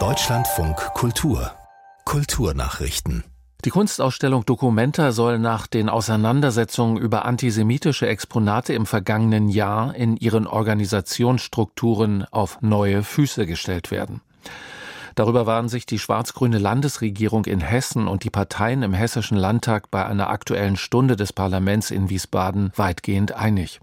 Deutschlandfunk Kultur Kulturnachrichten die Kunstausstellung Documenta soll nach den Auseinandersetzungen über antisemitische Exponate im vergangenen Jahr in ihren Organisationsstrukturen auf neue Füße gestellt werden. Darüber waren sich die schwarz-grüne Landesregierung in Hessen und die Parteien im Hessischen Landtag bei einer aktuellen Stunde des Parlaments in Wiesbaden weitgehend einig.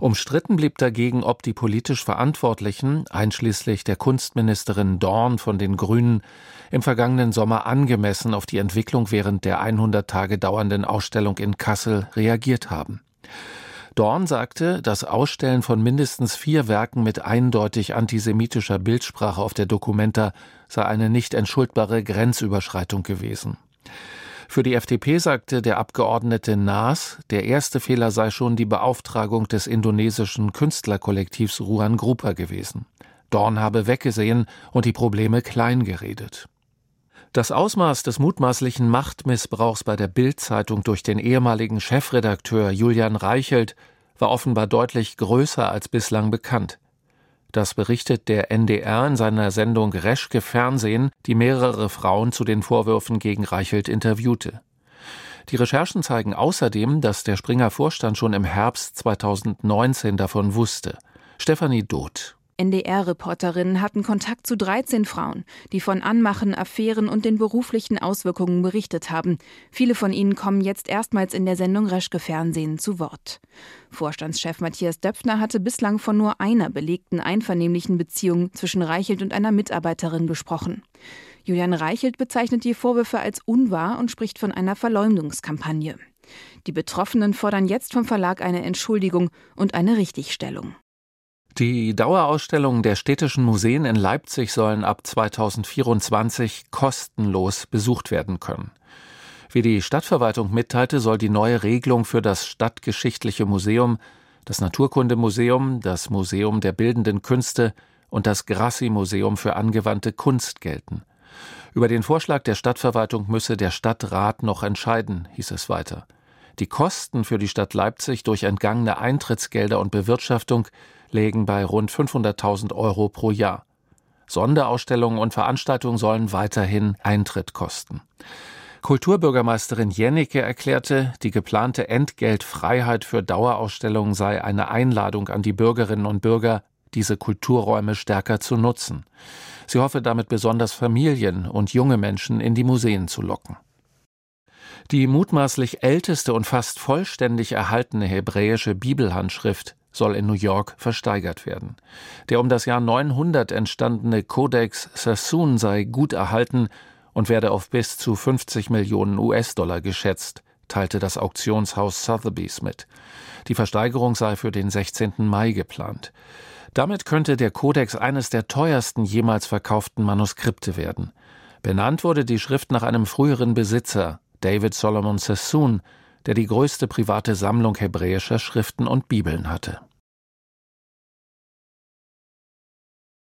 Umstritten blieb dagegen, ob die politisch Verantwortlichen, einschließlich der Kunstministerin Dorn von den Grünen, im vergangenen Sommer angemessen auf die Entwicklung während der 100 Tage dauernden Ausstellung in Kassel reagiert haben. Dorn sagte, das Ausstellen von mindestens vier Werken mit eindeutig antisemitischer Bildsprache auf der Documenta sei eine nicht entschuldbare Grenzüberschreitung gewesen. Für die FDP sagte der Abgeordnete Naas, der erste Fehler sei schon die Beauftragung des indonesischen Künstlerkollektivs Ruan Grupa gewesen. Dorn habe weggesehen und die Probleme kleingeredet. Das Ausmaß des mutmaßlichen Machtmissbrauchs bei der Bild-Zeitung durch den ehemaligen Chefredakteur Julian Reichelt war offenbar deutlich größer als bislang bekannt. Das berichtet der NDR in seiner Sendung Reschke Fernsehen, die mehrere Frauen zu den Vorwürfen gegen Reichelt interviewte. Die Recherchen zeigen außerdem, dass der Springer Vorstand schon im Herbst 2019 davon wusste. Stefanie Doth. NDR-Reporterinnen hatten Kontakt zu 13 Frauen, die von Anmachen, Affären und den beruflichen Auswirkungen berichtet haben. Viele von ihnen kommen jetzt erstmals in der Sendung Reschke Fernsehen zu Wort. Vorstandschef Matthias Döpfner hatte bislang von nur einer belegten einvernehmlichen Beziehung zwischen Reichelt und einer Mitarbeiterin gesprochen. Julian Reichelt bezeichnet die Vorwürfe als unwahr und spricht von einer Verleumdungskampagne. Die Betroffenen fordern jetzt vom Verlag eine Entschuldigung und eine Richtigstellung. Die Dauerausstellungen der städtischen Museen in Leipzig sollen ab 2024 kostenlos besucht werden können. Wie die Stadtverwaltung mitteilte, soll die neue Regelung für das Stadtgeschichtliche Museum, das Naturkundemuseum, das Museum der Bildenden Künste und das Grassi-Museum für angewandte Kunst gelten. Über den Vorschlag der Stadtverwaltung müsse der Stadtrat noch entscheiden, hieß es weiter. Die Kosten für die Stadt Leipzig durch entgangene Eintrittsgelder und Bewirtschaftung lägen bei rund 500.000 Euro pro Jahr. Sonderausstellungen und Veranstaltungen sollen weiterhin Eintritt kosten. Kulturbürgermeisterin Jennecke erklärte, die geplante Entgeltfreiheit für Dauerausstellungen sei eine Einladung an die Bürgerinnen und Bürger, diese Kulturräume stärker zu nutzen. Sie hoffe damit besonders Familien und junge Menschen in die Museen zu locken. Die mutmaßlich älteste und fast vollständig erhaltene hebräische Bibelhandschrift soll in New York versteigert werden. Der um das Jahr 900 entstandene Codex Sassoon sei gut erhalten und werde auf bis zu 50 Millionen US-Dollar geschätzt, teilte das Auktionshaus Sotheby's mit. Die Versteigerung sei für den 16. Mai geplant. Damit könnte der Kodex eines der teuersten jemals verkauften Manuskripte werden. Benannt wurde die Schrift nach einem früheren Besitzer, David Solomon Sassoon, der die größte private Sammlung hebräischer Schriften und Bibeln hatte.